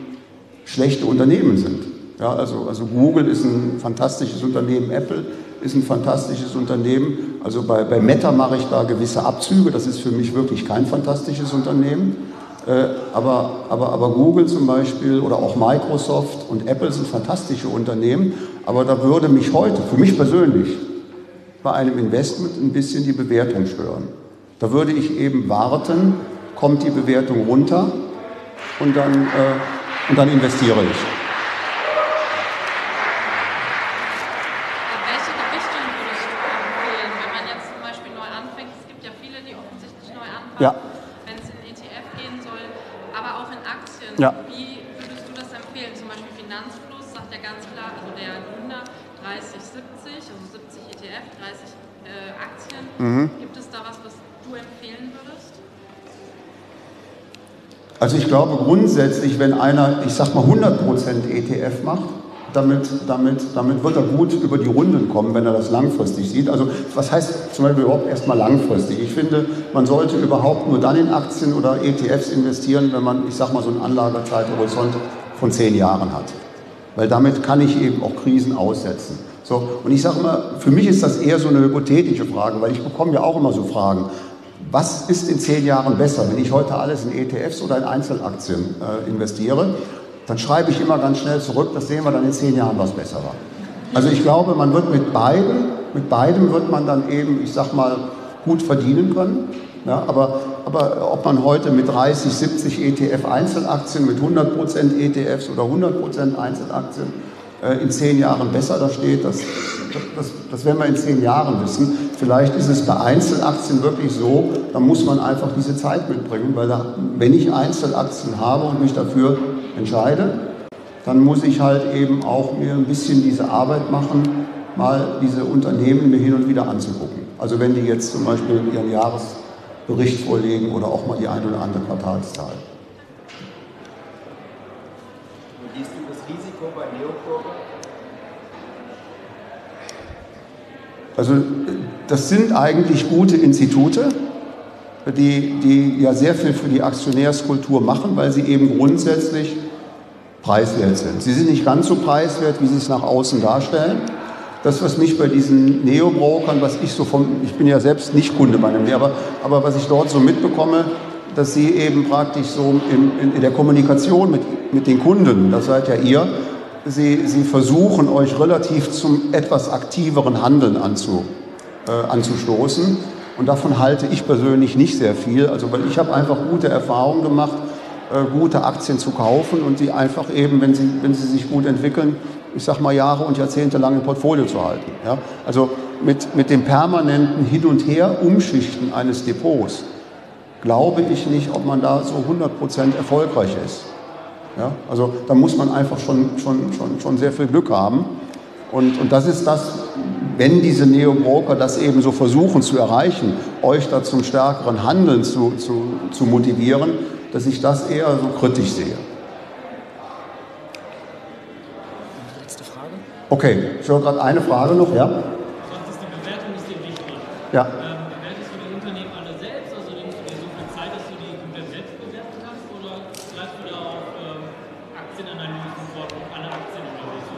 schlechte Unternehmen sind. Ja, also, also Google ist ein fantastisches Unternehmen, Apple ist ein fantastisches Unternehmen. Also bei, bei Meta mache ich da gewisse Abzüge, das ist für mich wirklich kein fantastisches Unternehmen. Äh, aber, aber, aber Google zum Beispiel oder auch Microsoft und Apple sind fantastische Unternehmen. Aber da würde mich heute, für mich persönlich, bei einem Investment ein bisschen die Bewertung stören. Da würde ich eben warten, kommt die Bewertung runter und dann, äh, und dann investiere ich. Welche Ja. Wie würdest du das empfehlen? Zum Beispiel Finanzfluss sagt ja ganz klar, also der Gründer 30, 70, also 70 ETF, 30 äh, Aktien. Mhm. Gibt es da was, was du empfehlen würdest? Also ich glaube grundsätzlich, wenn einer, ich sag mal 100% ETF macht, damit, damit, damit wird er gut über die Runden kommen, wenn er das langfristig sieht. Also was heißt zum Beispiel überhaupt erstmal langfristig? Ich finde, man sollte überhaupt nur dann in Aktien oder ETFs investieren, wenn man, ich sag mal, so einen Anlagezeithorizont von zehn Jahren hat. Weil damit kann ich eben auch Krisen aussetzen. So, und ich sage immer, für mich ist das eher so eine hypothetische Frage, weil ich bekomme ja auch immer so Fragen. Was ist in zehn Jahren besser, wenn ich heute alles in ETFs oder in Einzelaktien äh, investiere? Dann schreibe ich immer ganz schnell zurück, das sehen wir dann in zehn Jahren, was besser war. Also ich glaube, man wird mit beiden, mit beidem wird man dann eben, ich sag mal, gut verdienen können. Ja, aber, aber ob man heute mit 30, 70 ETF Einzelaktien, mit 100% ETFs oder 100% Einzelaktien äh, in zehn Jahren besser da steht, das, das, das werden wir in zehn Jahren wissen. Vielleicht ist es bei Einzelaktien wirklich so, da muss man einfach diese Zeit mitbringen, weil da, wenn ich Einzelaktien habe und mich dafür entscheide, dann muss ich halt eben auch mir ein bisschen diese Arbeit machen, mal diese Unternehmen mir hin und wieder anzugucken. Also wenn die jetzt zum Beispiel ihren Jahresbericht vorlegen oder auch mal die ein oder andere Quartalszahl. Risiko bei Neokurve? Also das sind eigentlich gute Institute, die, die ja sehr viel für die Aktionärskultur machen, weil sie eben grundsätzlich preiswert sind. Sie sind nicht ganz so preiswert, wie sie es nach außen darstellen. Das, was mich bei diesen Neo-Brokern, was ich so vom, ich bin ja selbst nicht Kunde bei einem, aber, aber was ich dort so mitbekomme, dass sie eben praktisch so in, in, in der Kommunikation mit, mit den Kunden, das seid ja ihr, Sie, Sie versuchen euch relativ zum etwas aktiveren Handeln anzu, äh, anzustoßen. Und davon halte ich persönlich nicht sehr viel. Also, weil ich habe einfach gute Erfahrungen gemacht, äh, gute Aktien zu kaufen und sie einfach eben, wenn sie, wenn sie sich gut entwickeln, ich sag mal, Jahre und Jahrzehnte lang im Portfolio zu halten. Ja? Also mit, mit dem permanenten Hin- und Her Umschichten eines Depots glaube ich nicht, ob man da so 100% erfolgreich ist. Ja? Also da muss man einfach schon, schon, schon, schon sehr viel Glück haben. Und, und das ist das, wenn diese Neo-Broker das eben so versuchen zu erreichen, euch da zum stärkeren Handeln zu, zu, zu motivieren, dass ich das eher so kritisch sehe. Letzte Frage. Okay, ich höre gerade eine Frage noch, ja? Sonst ist die Bewertung ist dir wichtig. Ja. Ähm, bewertest du die Unternehmen alle selbst? Also nimmst du dir so viel Zeit, dass du die komplett selbst bewerten kannst? Oder greifst du da auf ähm, Aktienanalysen vor, alle Aktien oder so?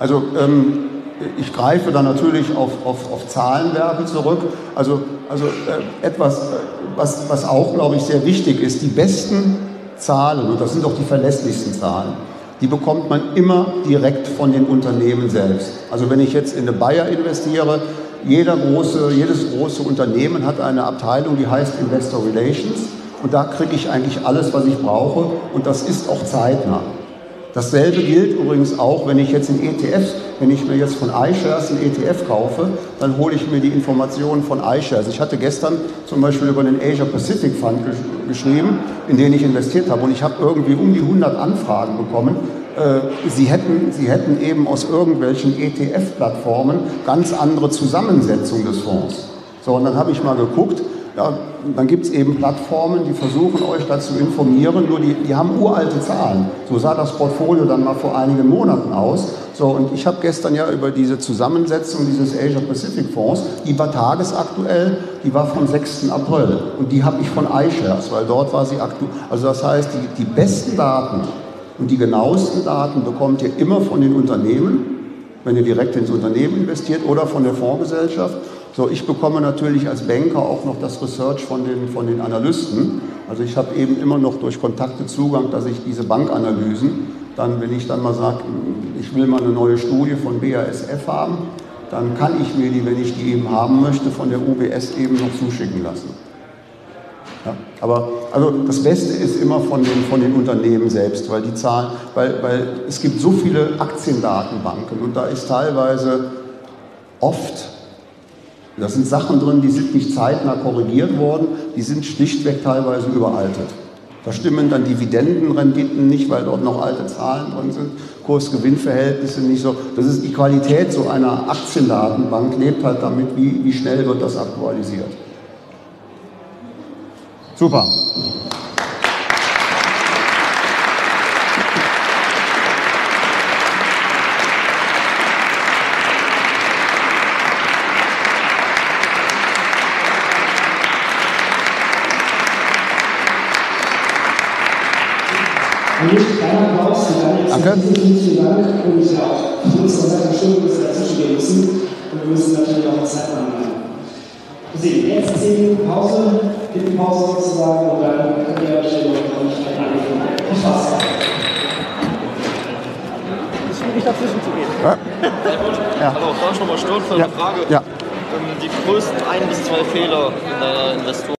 Also ähm, ich greife da natürlich auf, auf, auf Zahlenwerke zurück. Also, also äh, etwas, äh, was, was auch, glaube ich, sehr wichtig ist, die besten Zahlen, und das sind auch die verlässlichsten Zahlen, die bekommt man immer direkt von den Unternehmen selbst. Also wenn ich jetzt in eine Bayer investiere, jeder große, jedes große Unternehmen hat eine Abteilung, die heißt Investor Relations. Und da kriege ich eigentlich alles, was ich brauche. Und das ist auch zeitnah. Dasselbe gilt übrigens auch, wenn ich jetzt in ETFs, wenn ich mir jetzt von iShares einen ETF kaufe, dann hole ich mir die Informationen von iShares. Ich hatte gestern zum Beispiel über den Asia Pacific Fund gesch geschrieben, in den ich investiert habe und ich habe irgendwie um die 100 Anfragen bekommen. Äh, sie, hätten, sie hätten eben aus irgendwelchen ETF-Plattformen ganz andere Zusammensetzung des Fonds. So, und dann habe ich mal geguckt, ja, dann gibt es eben Plattformen, die versuchen euch dazu informieren, nur die, die haben uralte Zahlen. So sah das Portfolio dann mal vor einigen Monaten aus. So, und ich habe gestern ja über diese Zusammensetzung dieses Asia Pacific Fonds, die war tagesaktuell, die war vom 6. April. Und die habe ich von iShares, weil dort war sie aktuell. Also das heißt, die, die besten Daten und die genauesten Daten bekommt ihr immer von den Unternehmen, wenn ihr direkt ins Unternehmen investiert oder von der Fondsgesellschaft. So, ich bekomme natürlich als Banker auch noch das Research von den, von den Analysten. Also ich habe eben immer noch durch Kontakte Zugang, dass ich diese Bankanalysen, dann, wenn ich dann mal sage, ich will mal eine neue Studie von BASF haben, dann kann ich mir die, wenn ich die eben haben möchte, von der UBS eben noch zuschicken lassen. Ja, aber also das Beste ist immer von den, von den Unternehmen selbst, weil die Zahlen, weil, weil es gibt so viele Aktiendatenbanken und da ist teilweise oft, da sind Sachen drin, die sind nicht zeitnah korrigiert worden, die sind schlichtweg teilweise überaltet. Da stimmen dann Dividendenrenditen nicht, weil dort noch alte Zahlen drin sind, Kurs-Gewinn-Verhältnisse nicht so. Das ist die Qualität so einer Aktiendatenbank, lebt halt damit, wie, wie schnell wird das aktualisiert. Super. Danke. Vielen Dank. Und ja auch von unserer Seite Entschuldigung, dass wir dazwischen gehen müssen. Und wir müssen natürlich auch Zeit machen. Sie, jetzt 10 Minuten Pause, Pause sozusagen, und dann könnt ihr euch noch nicht angefangen. Viel Spaß. Schwierig dazwischen zu gehen. Ja. Hallo, ich nochmal stören für Ja. eine Frage? Ja. Ähm, die größten ein bis zwei Fehler in deiner Investor